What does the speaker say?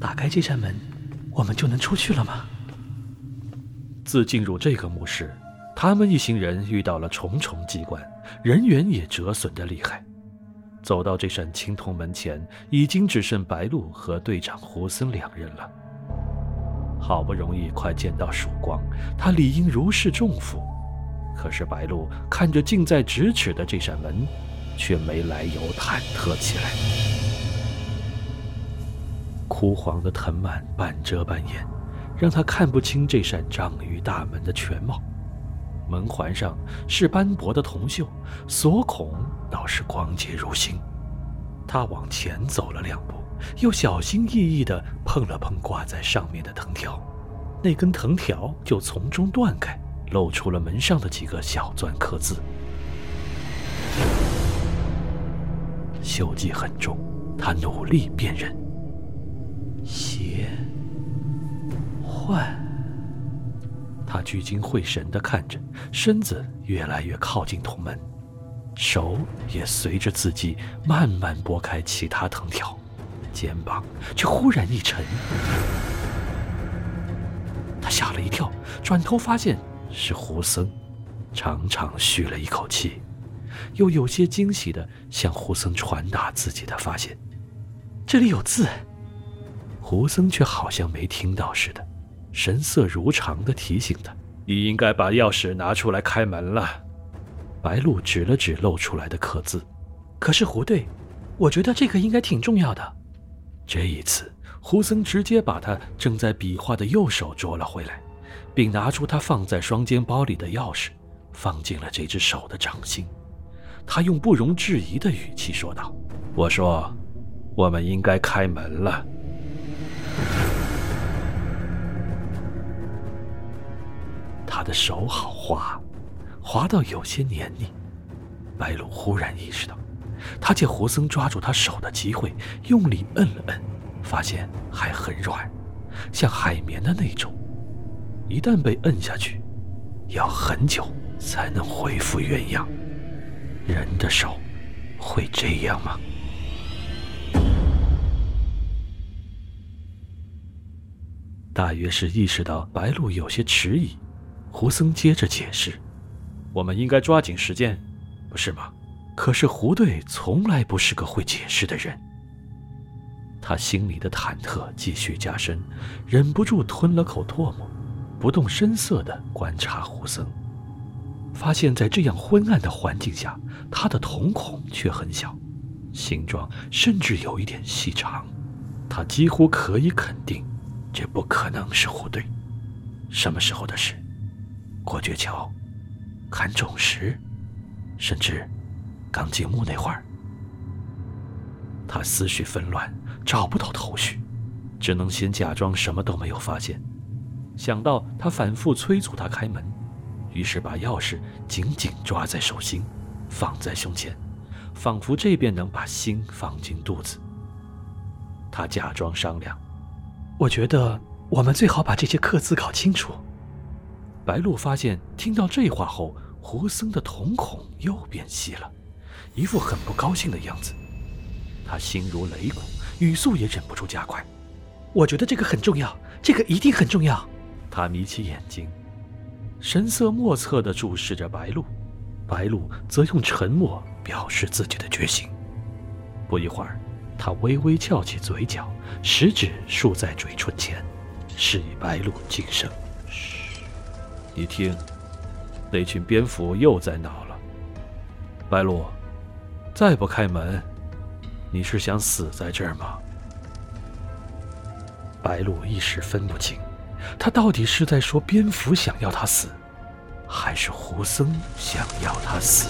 打开这扇门，我们就能出去了吗？自进入这个墓室，他们一行人遇到了重重机关，人员也折损的厉害。走到这扇青铜门前，已经只剩白鹿和队长胡森两人了。好不容易快见到曙光，他理应如释重负。可是白鹿看着近在咫尺的这扇门，却没来由忐忑起来。枯黄的藤蔓半遮半掩，让他看不清这扇章鱼大门的全貌。门环上是斑驳的铜锈，锁孔倒是光洁如新。他往前走了两步，又小心翼翼地碰了碰挂在上面的藤条，那根藤条就从中断开，露出了门上的几个小篆刻字。锈迹很重，他努力辨认。邪幻。他聚精会神地看着，身子越来越靠近铜门，手也随着字迹慢慢拨开其他藤条，肩膀却忽然一沉。他吓了一跳，转头发现是胡僧，长长吁了一口气，又有些惊喜地向胡僧传达自己的发现：“这里有字。”胡僧却好像没听到似的。神色如常地提醒他：“你应该把钥匙拿出来开门了。”白鹿指了指露出来的刻字：“可是胡队，我觉得这个应该挺重要的。”这一次，胡僧直接把他正在比划的右手捉了回来，并拿出他放在双肩包里的钥匙，放进了这只手的掌心。他用不容置疑的语气说道：“我说，我们应该开门了。”他的手好滑，滑到有些黏腻。白鹿忽然意识到，他借胡僧抓住他手的机会，用力摁了摁，发现还很软，像海绵的那种。一旦被摁下去，要很久才能恢复原样。人的手会这样吗？大约是意识到白鹿有些迟疑。胡僧接着解释：“我们应该抓紧时间，不是吗？”可是胡队从来不是个会解释的人。他心里的忐忑继续加深，忍不住吞了口唾沫，不动声色地观察胡僧，发现，在这样昏暗的环境下，他的瞳孔却很小，形状甚至有一点细长。他几乎可以肯定，这不可能是胡队。什么时候的事？过鹊桥，砍种石，甚至刚进墓那会儿，他思绪纷乱，找不到头绪，只能先假装什么都没有发现。想到他反复催促他开门，于是把钥匙紧紧抓在手心，放在胸前，仿佛这便能把心放进肚子。他假装商量：“我觉得我们最好把这些刻字搞清楚。”白鹿发现，听到这话后，胡僧的瞳孔又变细了，一副很不高兴的样子。他心如擂鼓，语速也忍不住加快。我觉得这个很重要，这个一定很重要。他眯起眼睛，神色莫测地注视着白鹿，白鹿则用沉默表示自己的决心。不一会儿，他微微翘起嘴角，食指竖在嘴唇前，示意白鹿静声。你听，那群蝙蝠又在闹了。白鹿，再不开门，你是想死在这儿吗？白鹿一时分不清，他到底是在说蝙蝠想要他死，还是胡僧想要他死？